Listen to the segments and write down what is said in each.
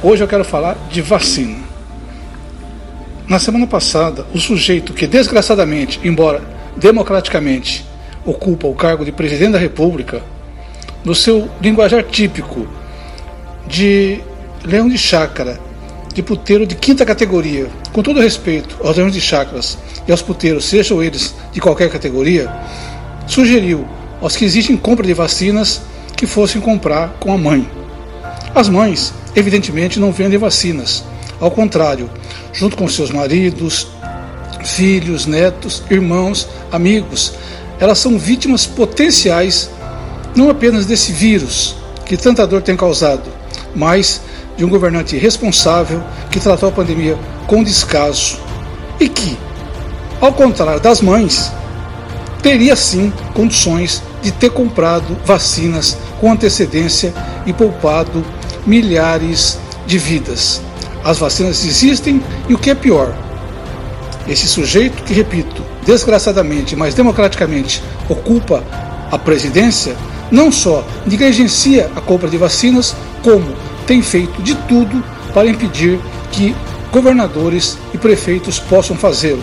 Hoje eu quero falar de vacina. Na semana passada, o sujeito que desgraçadamente, embora democraticamente, ocupa o cargo de presidente da República, no seu linguajar típico de leão de chácara, de puteiro de quinta categoria, com todo respeito aos leões de chácaras e aos puteiros, sejam eles de qualquer categoria, sugeriu aos que existem compra de vacinas que fossem comprar com a mãe. As mães, evidentemente, não vendem vacinas. Ao contrário, junto com seus maridos, filhos, netos, irmãos, amigos, elas são vítimas potenciais não apenas desse vírus que tanta dor tem causado, mas de um governante responsável que tratou a pandemia com descaso e que, ao contrário das mães, teria sim condições de ter comprado vacinas com antecedência e poupado milhares de vidas. As vacinas existem e o que é pior, esse sujeito que, repito, desgraçadamente, mas democraticamente ocupa a presidência, não só negligencia a compra de vacinas, como tem feito de tudo para impedir que governadores e prefeitos possam fazê-lo.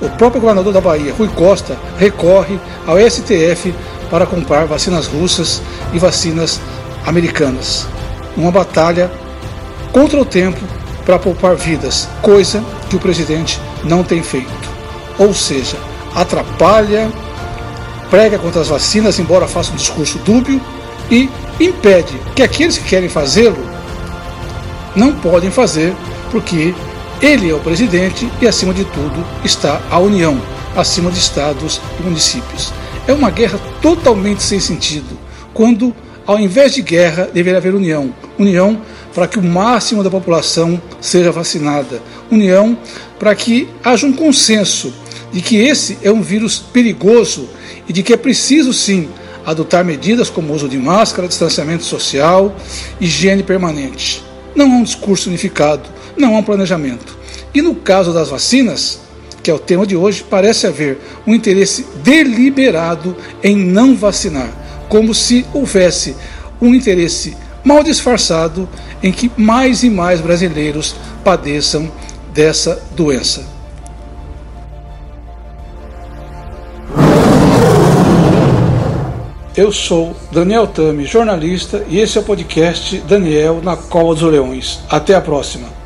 O próprio governador da Bahia, Rui Costa, recorre ao STF para comprar vacinas russas e vacinas americanas. Uma batalha contra o tempo para poupar vidas, coisa que o presidente não tem feito. Ou seja, atrapalha, prega contra as vacinas, embora faça um discurso dúbio, e impede que aqueles que querem fazê-lo não podem fazer, porque ele é o presidente e, acima de tudo, está a União, acima de estados e municípios. É uma guerra totalmente sem sentido, quando, ao invés de guerra, deveria haver união. União para que o máximo da população seja vacinada. União para que haja um consenso de que esse é um vírus perigoso e de que é preciso sim adotar medidas como uso de máscara, distanciamento social, higiene permanente. Não há um discurso unificado, não há um planejamento. E no caso das vacinas, que é o tema de hoje, parece haver um interesse deliberado em não vacinar, como se houvesse um interesse mal disfarçado em que mais e mais brasileiros padeçam dessa doença. Eu sou Daniel Tami, jornalista, e esse é o podcast Daniel na Cova dos Leões. Até a próxima.